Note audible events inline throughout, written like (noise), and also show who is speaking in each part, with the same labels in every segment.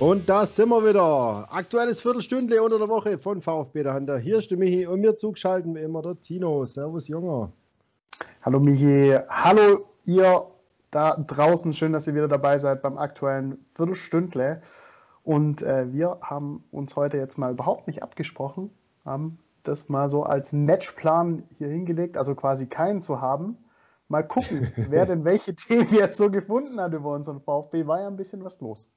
Speaker 1: Und da sind wir wieder. Aktuelles Viertelstündle unter der Woche von VfB der Hunter. Hier ist der Michi und mir zugeschalten wie immer der Tino. Servus, Junger.
Speaker 2: Hallo Michi. Hallo ihr da draußen. Schön, dass ihr wieder dabei seid beim aktuellen Viertelstündle. Und äh, wir haben uns heute jetzt mal überhaupt nicht abgesprochen, haben das mal so als Matchplan hier hingelegt, also quasi keinen zu haben. Mal gucken, (laughs) wer denn welche Themen jetzt so gefunden hat über unseren VfB. War ja ein bisschen was los.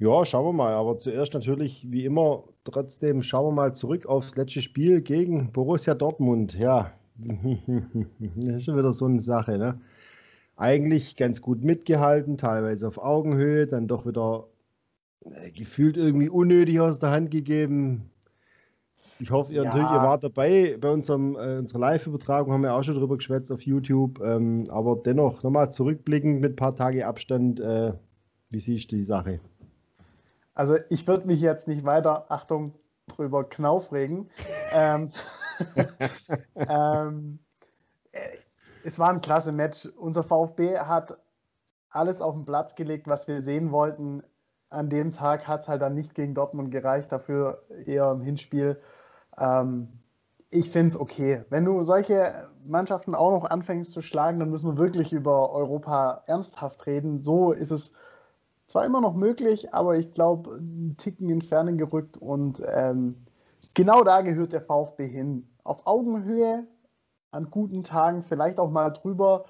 Speaker 1: Ja, schauen wir mal. Aber zuerst natürlich, wie immer, trotzdem schauen wir mal zurück aufs letzte Spiel gegen Borussia Dortmund. Ja, (laughs) das ist schon wieder so eine Sache. Ne? Eigentlich ganz gut mitgehalten, teilweise auf Augenhöhe, dann doch wieder äh, gefühlt irgendwie unnötig aus der Hand gegeben. Ich hoffe, ihr, ja. natürlich, ihr wart dabei bei unserem, äh, unserer Live-Übertragung, haben wir auch schon drüber geschwätzt auf YouTube. Ähm, aber dennoch, nochmal zurückblickend mit ein paar Tage Abstand, äh, wie siehst du die Sache?
Speaker 2: Also ich würde mich jetzt nicht weiter, Achtung, drüber knaufregen. (laughs) ähm, (laughs) ähm, äh, es war ein klasse Match. Unser VfB hat alles auf den Platz gelegt, was wir sehen wollten. An dem Tag hat es halt dann nicht gegen Dortmund gereicht, dafür eher im Hinspiel. Ähm, ich finde es okay. Wenn du solche Mannschaften auch noch anfängst zu schlagen, dann müssen wir wirklich über Europa ernsthaft reden. So ist es zwar immer noch möglich, aber ich glaube, einen Ticken in Ferne gerückt und ähm, genau da gehört der VfB hin. Auf Augenhöhe, an guten Tagen, vielleicht auch mal drüber.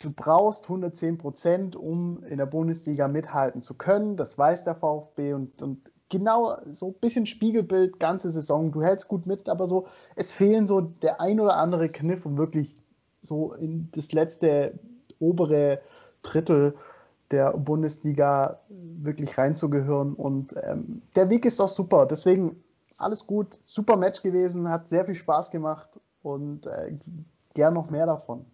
Speaker 2: Du brauchst 110 Prozent, um in der Bundesliga mithalten zu können. Das weiß der VfB und, und genau so ein bisschen Spiegelbild, ganze Saison. Du hältst gut mit, aber so, es fehlen so der ein oder andere Kniff, um wirklich so in das letzte obere Drittel der Bundesliga wirklich reinzugehören. Und ähm, der Weg ist doch super. Deswegen alles gut, super Match gewesen, hat sehr viel Spaß gemacht und äh, gern noch mehr davon.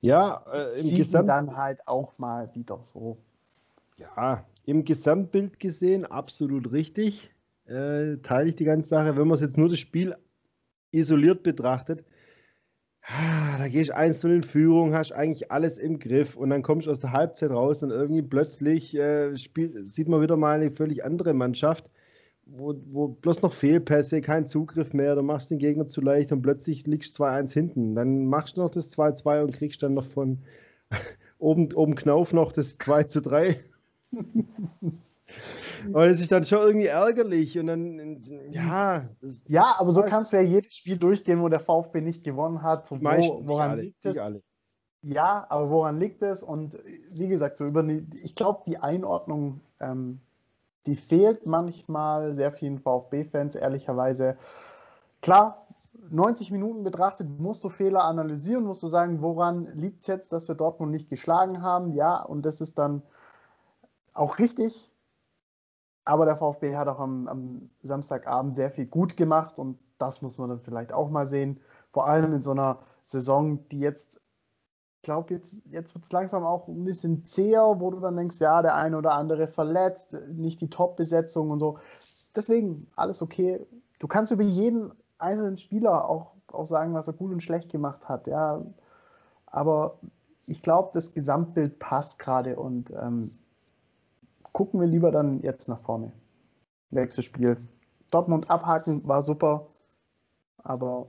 Speaker 1: Ja, äh, im Gesamt
Speaker 2: dann halt auch mal wieder so.
Speaker 1: Ja, im Gesamtbild gesehen absolut richtig. Äh, teile ich die ganze Sache. Wenn man es jetzt nur das Spiel isoliert betrachtet, da gehst du eins in Führung, hast eigentlich alles im Griff und dann kommst du aus der Halbzeit raus und irgendwie plötzlich äh, spielt, sieht man wieder mal eine völlig andere Mannschaft, wo, wo bloß noch Fehlpässe, kein Zugriff mehr, du machst den Gegner zu leicht und plötzlich liegst du 2-1 hinten. Dann machst du noch das 2-2 und kriegst dann noch von (laughs) oben, oben Knauf noch das 2-3. (laughs) Aber das ist dann schon irgendwie ärgerlich und dann, ja.
Speaker 2: Ja, aber so kannst du ja jedes Spiel durchgehen, wo der VfB nicht gewonnen hat. Wo, woran alle, liegt es? Ja, aber woran liegt es? Und wie gesagt, so über die, ich glaube, die Einordnung, ähm, die fehlt manchmal sehr vielen VfB-Fans, ehrlicherweise. Klar, 90 Minuten betrachtet, musst du Fehler analysieren, musst du sagen, woran liegt es jetzt, dass wir Dortmund nicht geschlagen haben. Ja, und das ist dann auch richtig. Aber der VfB hat auch am, am, Samstagabend sehr viel gut gemacht und das muss man dann vielleicht auch mal sehen. Vor allem in so einer Saison, die jetzt, ich glaube, jetzt, jetzt wird es langsam auch ein bisschen zäher, wo du dann denkst, ja, der eine oder andere verletzt, nicht die Top-Besetzung und so. Deswegen alles okay. Du kannst über jeden einzelnen Spieler auch, auch sagen, was er gut und schlecht gemacht hat. Ja. Aber ich glaube, das Gesamtbild passt gerade und ähm, gucken wir lieber dann jetzt nach vorne. Nächstes Spiel. Dortmund abhaken war super, aber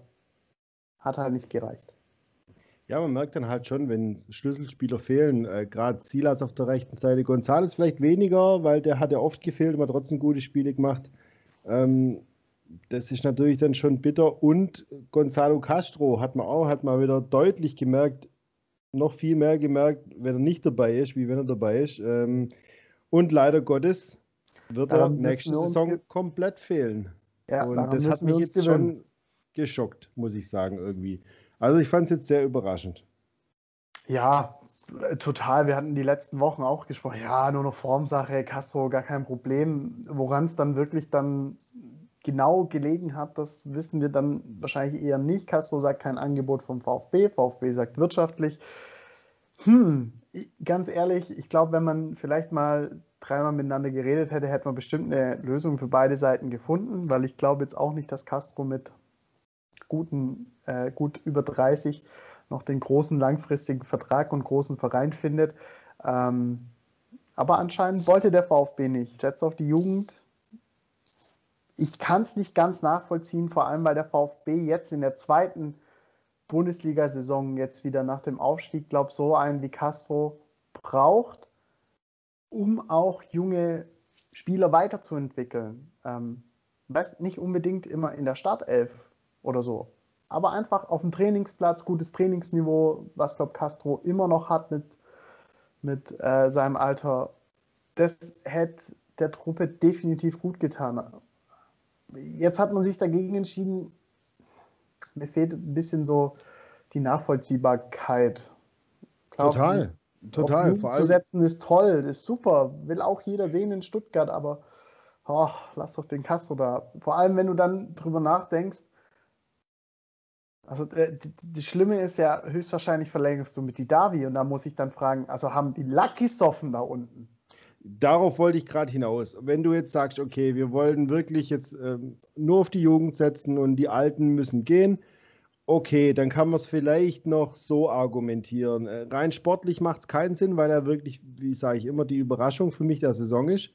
Speaker 2: hat halt nicht gereicht.
Speaker 1: Ja, man merkt dann halt schon, wenn Schlüsselspieler fehlen, äh, gerade Silas auf der rechten Seite, Gonzales vielleicht weniger, weil der hat ja oft gefehlt, aber trotzdem gute Spiele gemacht. Ähm, das ist natürlich dann schon bitter. Und Gonzalo Castro hat man auch, hat man wieder deutlich gemerkt, noch viel mehr gemerkt, wenn er nicht dabei ist, wie wenn er dabei ist. Ähm, und leider Gottes wird daran er nächste Saison komplett fehlen. Ja, und das hat mich jetzt gewinnen. schon geschockt, muss ich sagen, irgendwie. Also ich fand es jetzt sehr überraschend.
Speaker 2: Ja, total. Wir hatten die letzten Wochen auch gesprochen. Ja, nur noch Formsache, Castro, gar kein Problem. Woran es dann wirklich dann genau gelegen hat, das wissen wir dann wahrscheinlich eher nicht. Castro sagt kein Angebot vom VfB, VfB sagt wirtschaftlich. Hm, ganz ehrlich, ich glaube, wenn man vielleicht mal dreimal miteinander geredet hätte, hätte man bestimmt eine Lösung für beide Seiten gefunden, weil ich glaube jetzt auch nicht, dass Castro mit guten, äh, gut über 30 noch den großen langfristigen Vertrag und großen Verein findet. Ähm, Aber anscheinend wollte der VfB nicht. Setzt auf die Jugend. Ich kann es nicht ganz nachvollziehen, vor allem weil der VfB jetzt in der zweiten Bundesliga-Saison jetzt wieder nach dem Aufstieg, glaube so einen wie Castro braucht, um auch junge Spieler weiterzuentwickeln. Ähm, weiß nicht unbedingt immer in der Startelf oder so, aber einfach auf dem Trainingsplatz, gutes Trainingsniveau, was glaube Castro immer noch hat mit mit äh, seinem Alter, das hätte der Truppe definitiv gut getan. Jetzt hat man sich dagegen entschieden, mir fehlt ein bisschen so die Nachvollziehbarkeit.
Speaker 1: Klar, total, total. Vor
Speaker 2: allem... zu setzen ist toll, ist super, will auch jeder sehen in Stuttgart, aber oh, lass doch den Castro da. Vor allem, wenn du dann drüber nachdenkst, also äh, das Schlimme ist ja, höchstwahrscheinlich verlängerst du mit die Davi und da muss ich dann fragen, also haben die Lucky Soffen da unten?
Speaker 1: Darauf wollte ich gerade hinaus. Wenn du jetzt sagst, okay, wir wollen wirklich jetzt ähm, nur auf die Jugend setzen und die Alten müssen gehen, okay, dann kann man es vielleicht noch so argumentieren. Äh, rein sportlich macht es keinen Sinn, weil er wirklich, wie sage ich immer, die Überraschung für mich der Saison ist.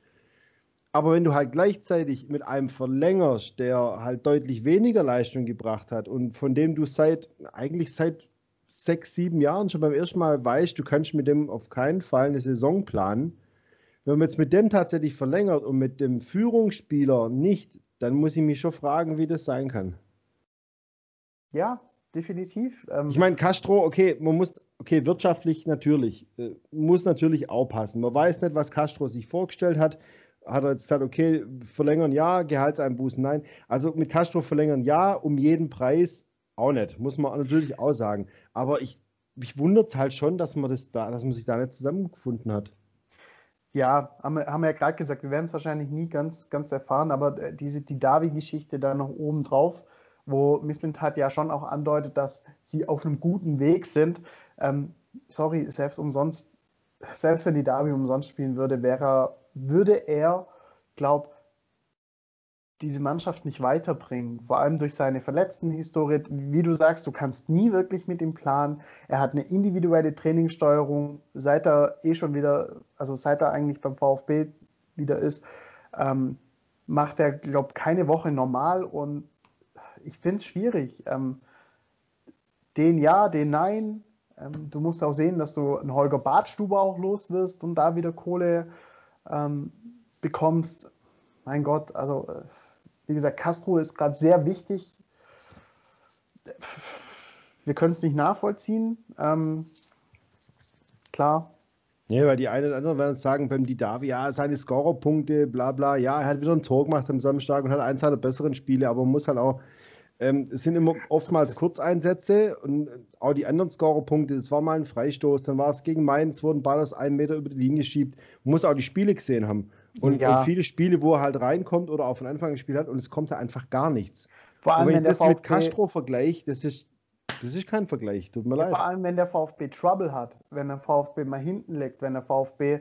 Speaker 1: Aber wenn du halt gleichzeitig mit einem verlängerst, der halt deutlich weniger Leistung gebracht hat und von dem du seit, eigentlich seit sechs, sieben Jahren schon beim ersten Mal weißt, du kannst mit dem auf keinen Fall eine Saison planen. Wenn man jetzt mit dem tatsächlich verlängert und mit dem Führungsspieler nicht, dann muss ich mich schon fragen, wie das sein kann.
Speaker 2: Ja, definitiv.
Speaker 1: Ähm ich meine, Castro, okay, man muss, okay, wirtschaftlich natürlich, äh, muss natürlich auch passen. Man weiß nicht, was Castro sich vorgestellt hat hat er jetzt gesagt, okay, verlängern ja, Gehaltseinbußen nein. Also mit Castro verlängern ja, um jeden Preis auch nicht, muss man natürlich auch sagen. Aber ich, mich wundert es halt schon, dass man, das da, dass man sich da nicht zusammengefunden hat.
Speaker 2: Ja, haben wir, ja gerade gesagt, wir werden es wahrscheinlich nie ganz, ganz erfahren, aber äh, diese, die Davi-Geschichte da noch oben drauf, wo Misslintat ja schon auch andeutet, dass sie auf einem guten Weg sind. Ähm, sorry, selbst umsonst, selbst wenn die Davi umsonst spielen würde, wäre würde er, glaube diese Mannschaft nicht weiterbringen, vor allem durch seine verletzten Historie. Wie du sagst, du kannst nie wirklich mit ihm planen. Er hat eine individuelle Trainingssteuerung, seit er eh schon wieder, also seit er eigentlich beim VfB wieder ist, ähm, macht er, glaube ich, keine Woche normal und ich finde es schwierig. Ähm, den ja, den nein. Ähm, du musst auch sehen, dass du einen Holger Badstuber auch los wirst und da wieder Kohle ähm, bekommst. Mein Gott, also äh, wie gesagt, Castro ist gerade sehr wichtig. Wir können es nicht nachvollziehen. Ähm, klar.
Speaker 1: Ja, weil die einen oder anderen werden sagen, beim Didavi, ja, seine Scorerpunkte, bla bla, ja, er hat wieder ein Tor gemacht am Samstag und hat eins seiner besseren Spiele, aber man muss halt auch ähm, es sind immer oftmals Kurzeinsätze und auch die anderen Scorerpunkte, das war mal ein Freistoß, dann war es gegen Mainz, wo ein Ball aus einem Meter über die Linie schiebt. Man muss auch die Spiele gesehen haben. Und, ja. und viele Spiele, wo er halt reinkommt oder auch von Anfang an gespielt hat und es kommt da einfach gar nichts. Vor allem, und wenn, wenn ich das VfB, mit Castro vergleiche, das ist, das ist kein Vergleich, tut mir ja, leid.
Speaker 2: Vor allem, wenn der VfB Trouble hat, wenn der VfB mal hinten liegt, wenn der VfB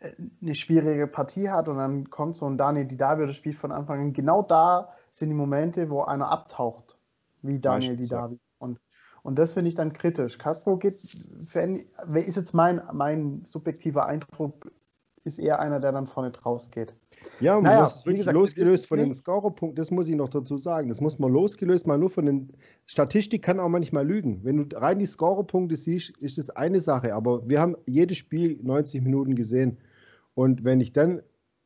Speaker 2: äh, eine schwierige Partie hat und dann kommt so ein Daniel Didavi das spielt von Anfang an. Genau da sind die Momente, wo einer abtaucht, wie Daniel Didavi. Und, und das finde ich dann kritisch. Castro geht, ist jetzt mein, mein subjektiver Eindruck, ist eher einer, der dann vorne draus geht.
Speaker 1: Ja, man naja, muss wirklich gesagt, losgelöst von den Scorerpunkten, das muss ich noch dazu sagen. Das muss man losgelöst mal nur von den. Statistik kann auch manchmal lügen. Wenn du rein die Scorerpunkte siehst, ist das eine Sache. Aber wir haben jedes Spiel 90 Minuten gesehen. Und wenn ich dann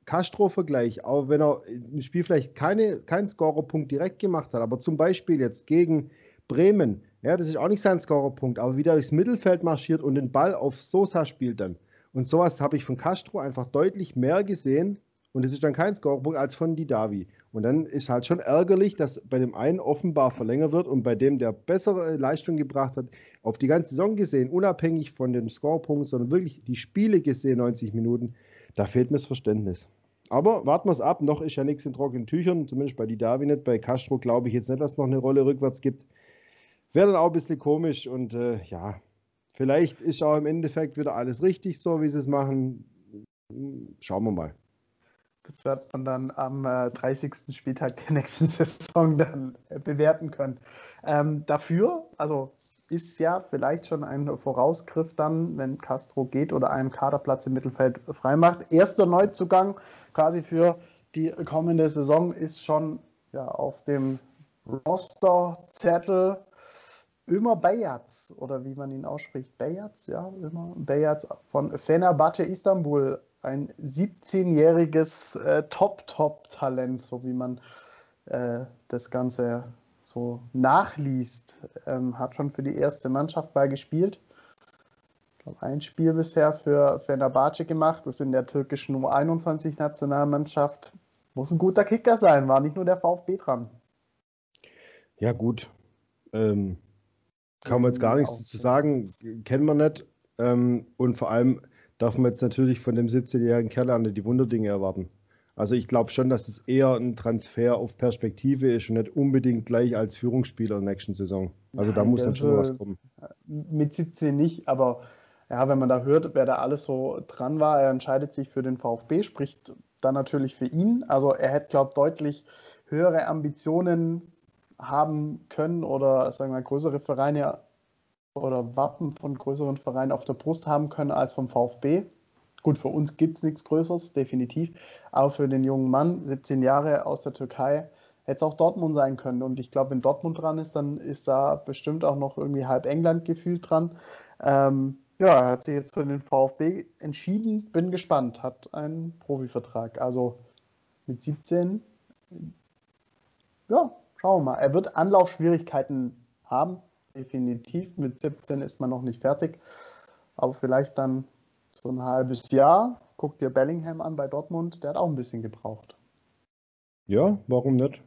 Speaker 1: Castro-Vergleich, auch wenn er im Spiel vielleicht keine, keinen Scorerpunkt direkt gemacht hat, aber zum Beispiel jetzt gegen Bremen, ja, das ist auch nicht sein Scorerpunkt, aber wie der durchs Mittelfeld marschiert und den Ball auf Sosa spielt dann. Und sowas habe ich von Castro einfach deutlich mehr gesehen und es ist dann kein Scorerpunkt als von Didavi. Und dann ist halt schon ärgerlich, dass bei dem einen offenbar verlängert wird und bei dem, der bessere Leistung gebracht hat, auf die ganze Saison gesehen, unabhängig von dem Scorerpunkt, sondern wirklich die Spiele gesehen, 90 Minuten, da fehlt mir das Verständnis. Aber warten wir es ab, noch ist ja nichts in trockenen Tüchern, zumindest bei Didavi nicht. Bei Castro glaube ich jetzt nicht, dass es noch eine Rolle rückwärts gibt. Wäre dann auch ein bisschen komisch und äh, ja, vielleicht ist auch im Endeffekt wieder alles richtig so, wie sie es machen. Schauen wir mal.
Speaker 2: Das wird man dann am äh, 30. Spieltag der nächsten (laughs) Saison dann äh, bewerten können. Ähm, dafür, also ist ja vielleicht schon ein Vorausgriff dann, wenn Castro geht oder einen Kaderplatz im Mittelfeld freimacht. Erster Neuzugang quasi für die kommende Saison ist schon ja, auf dem Rosterzettel Ömer Beyaz oder wie man ihn ausspricht. Beyaz, ja, Ömer Beyaz von Fenerbahce Istanbul. Ein 17-jähriges äh, Top-Top-Talent, so wie man äh, das Ganze so nachliest. Ähm, hat schon für die erste Mannschaft mal gespielt. Ich glaube, ein Spiel bisher für Fenerbahce gemacht. Das ist in der türkischen U21-Nationalmannschaft. Muss ein guter Kicker sein, war nicht nur der VfB dran.
Speaker 1: Ja, gut. Ähm, kann man jetzt gar nichts dazu sagen, kennen wir nicht. Ähm, und vor allem darf man jetzt natürlich von dem 17-jährigen Kerl an die Wunderdinge erwarten. Also ich glaube schon, dass es eher ein Transfer auf Perspektive ist und nicht unbedingt gleich als Führungsspieler in der nächsten Saison. Also Nein, da muss dann schon was kommen.
Speaker 2: Mit 17 nicht, aber ja, wenn man da hört, wer da alles so dran war, er entscheidet sich für den VfB, spricht dann natürlich für ihn. Also er hätte, glaube ich, deutlich höhere Ambitionen haben können oder sagen wir größere Vereine oder Wappen von größeren Vereinen auf der Brust haben können als vom VfB. Gut, für uns gibt es nichts Größeres, definitiv. Aber für den jungen Mann, 17 Jahre aus der Türkei, hätte es auch Dortmund sein können. Und ich glaube, wenn Dortmund dran ist, dann ist da bestimmt auch noch irgendwie halb England gefühlt dran. Ähm, ja, er hat sich jetzt für den VfB entschieden. Bin gespannt. Hat einen Profivertrag. Also mit 17, ja, Schauen wir mal. Er wird Anlaufschwierigkeiten haben, definitiv. Mit 17 ist man noch nicht fertig. Aber vielleicht dann so ein halbes Jahr. Guck dir Bellingham an bei Dortmund, der hat auch ein bisschen gebraucht.
Speaker 1: Ja, warum nicht?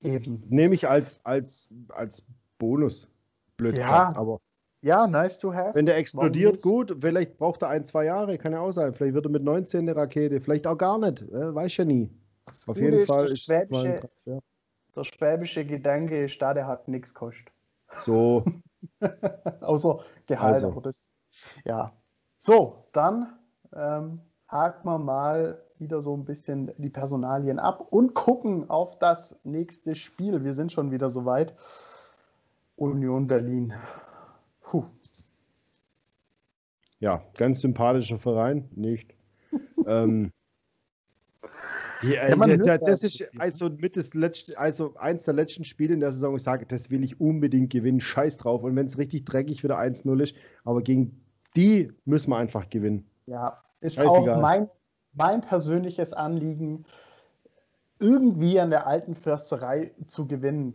Speaker 1: Eben. Nehme ich als, als, als Bonus.
Speaker 2: Blöd ja. Gesagt, aber. Ja, nice to have.
Speaker 1: Wenn der explodiert, gut. Vielleicht braucht er ein, zwei Jahre, kann ja auch sein. Vielleicht wird er mit 19 eine Rakete, vielleicht auch gar nicht. Äh, weiß ja nie.
Speaker 2: Das Auf jeden Fall ist, es mal ein Transfer der schwäbische Gedanke ist da, der hat nichts gekostet.
Speaker 1: So. (laughs)
Speaker 2: Außer Gehalt. Also. Aber das, ja. So, dann ähm, haken wir mal wieder so ein bisschen die Personalien ab und gucken auf das nächste Spiel. Wir sind schon wieder soweit. Union Berlin. Puh.
Speaker 1: Ja, ganz sympathischer Verein, nicht. (laughs) ähm, ja, ja also, das, das ist also mit das letzte, also eins der letzten Spiele in der Saison, ich sage, das will ich unbedingt gewinnen, scheiß drauf. Und wenn es richtig dreckig wieder 1-0 ist, aber gegen die müssen wir einfach gewinnen.
Speaker 2: Ja, ist Scheißegal. auch mein, mein persönliches Anliegen, irgendwie an der alten Försterei zu gewinnen.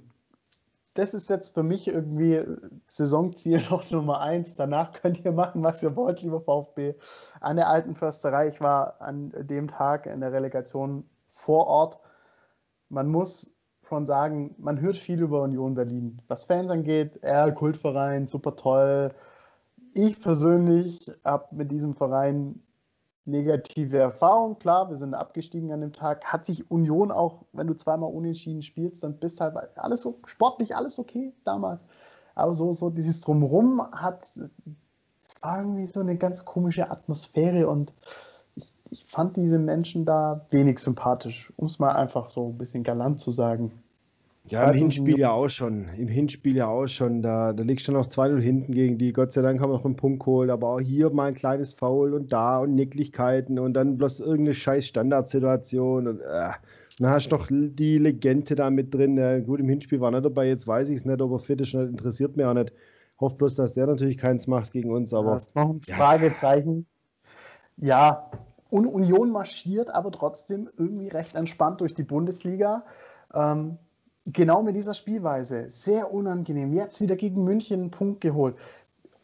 Speaker 2: Das ist jetzt für mich irgendwie Saisonziel (laughs) noch Nummer eins. Danach könnt ihr machen, was ihr wollt, lieber VfB. An der alten Försterei, ich war an dem Tag in der Relegation vor Ort. Man muss schon sagen, man hört viel über Union Berlin. Was Fans angeht, er Kultverein, super toll. Ich persönlich habe mit diesem Verein negative Erfahrungen. Klar, wir sind abgestiegen an dem Tag. Hat sich Union auch, wenn du zweimal unentschieden spielst, dann bist halt alles so sportlich, alles okay damals. Aber so, so dieses Drumrum hat, es war irgendwie so eine ganz komische Atmosphäre und ich fand diese Menschen da wenig sympathisch, um es mal einfach so ein bisschen galant zu sagen.
Speaker 1: Ja, im Hinspiel ja auch schon. Im Hinspiel ja auch schon. Da, da liegt schon noch 2-0 hinten gegen die. Gott sei Dank haben wir noch einen Punkt geholt. Aber auch hier mal ein kleines Foul und da und Nicklichkeiten und dann bloß irgendeine scheiß Standardsituation. Und äh, dann hast du noch die Legende da mit drin. Ja, gut, im Hinspiel war er nicht dabei. Jetzt weiß ich es nicht, ob er fit ist. Interessiert mich auch nicht. Hoffe bloß, dass der natürlich keins macht gegen uns. Aber,
Speaker 2: ja, das ist noch ein Fragezeichen. Ja, und Union marschiert aber trotzdem irgendwie recht entspannt durch die Bundesliga. Ähm, genau mit dieser Spielweise. Sehr unangenehm. Jetzt wieder gegen München einen Punkt geholt.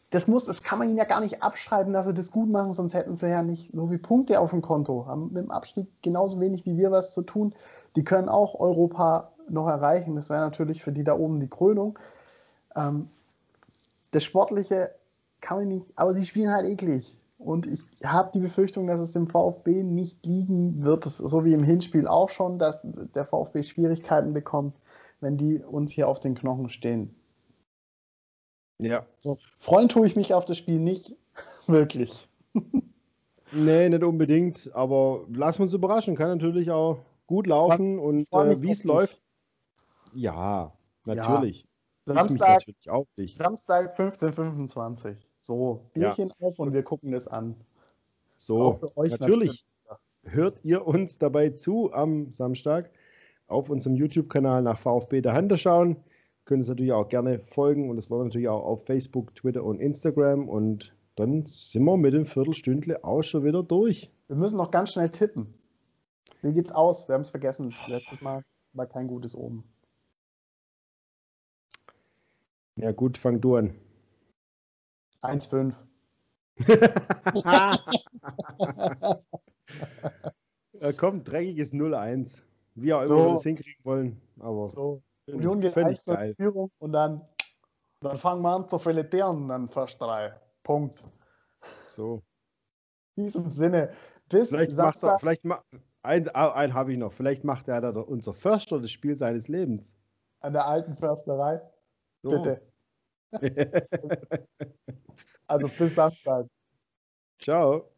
Speaker 2: Das muss, das kann man ihnen ja gar nicht abschreiben, dass sie das gut machen, sonst hätten sie ja nicht so wie Punkte auf dem Konto. Haben mit dem Abstieg genauso wenig wie wir was zu tun. Die können auch Europa noch erreichen. Das wäre natürlich für die da oben die Krönung. Ähm, das Sportliche kann man nicht, aber sie spielen halt eklig. Und ich habe die Befürchtung, dass es dem VfB nicht liegen wird, so wie im Hinspiel auch schon, dass der VfB Schwierigkeiten bekommt, wenn die uns hier auf den Knochen stehen. Ja. So, freuen tue ich mich auf das Spiel nicht, (laughs) wirklich.
Speaker 1: Nee, nicht unbedingt, aber lassen wir uns überraschen. Kann natürlich auch gut laufen und äh, wie es läuft. Ja, natürlich.
Speaker 2: Ja. Samstag, natürlich. Samstag 15.25. So, Bierchen ja. auf und wir gucken das an.
Speaker 1: So, natürlich. natürlich. Hört ihr uns dabei zu am Samstag auf unserem YouTube-Kanal nach VfB der Hunter schauen. Können uns natürlich auch gerne folgen und das wollen wir natürlich auch auf Facebook, Twitter und Instagram und dann sind wir mit dem Viertelstündle auch schon wieder durch.
Speaker 2: Wir müssen noch ganz schnell tippen. Wie geht's aus? Wir haben es vergessen. Letztes Mal war kein gutes oben.
Speaker 1: Ja, gut, fang du an.
Speaker 2: 1,5. (laughs)
Speaker 1: ja, komm, dreckiges 0-1. Wie auch immer so. wir das hinkriegen wollen. Aber
Speaker 2: so. Union geht völlig geil. Führung und dann, dann fangen wir an zu filetieren, dann fast drei. Punkt.
Speaker 1: So.
Speaker 2: In diesem Sinne. Bis
Speaker 1: vielleicht Samstag. Macht er, vielleicht ma ein, einen habe ich noch. Vielleicht macht er da unser Förster das Spiel seines Lebens.
Speaker 2: An der alten Försterei. So. Bitte. (laughs) also bis Samstag.
Speaker 1: Ciao.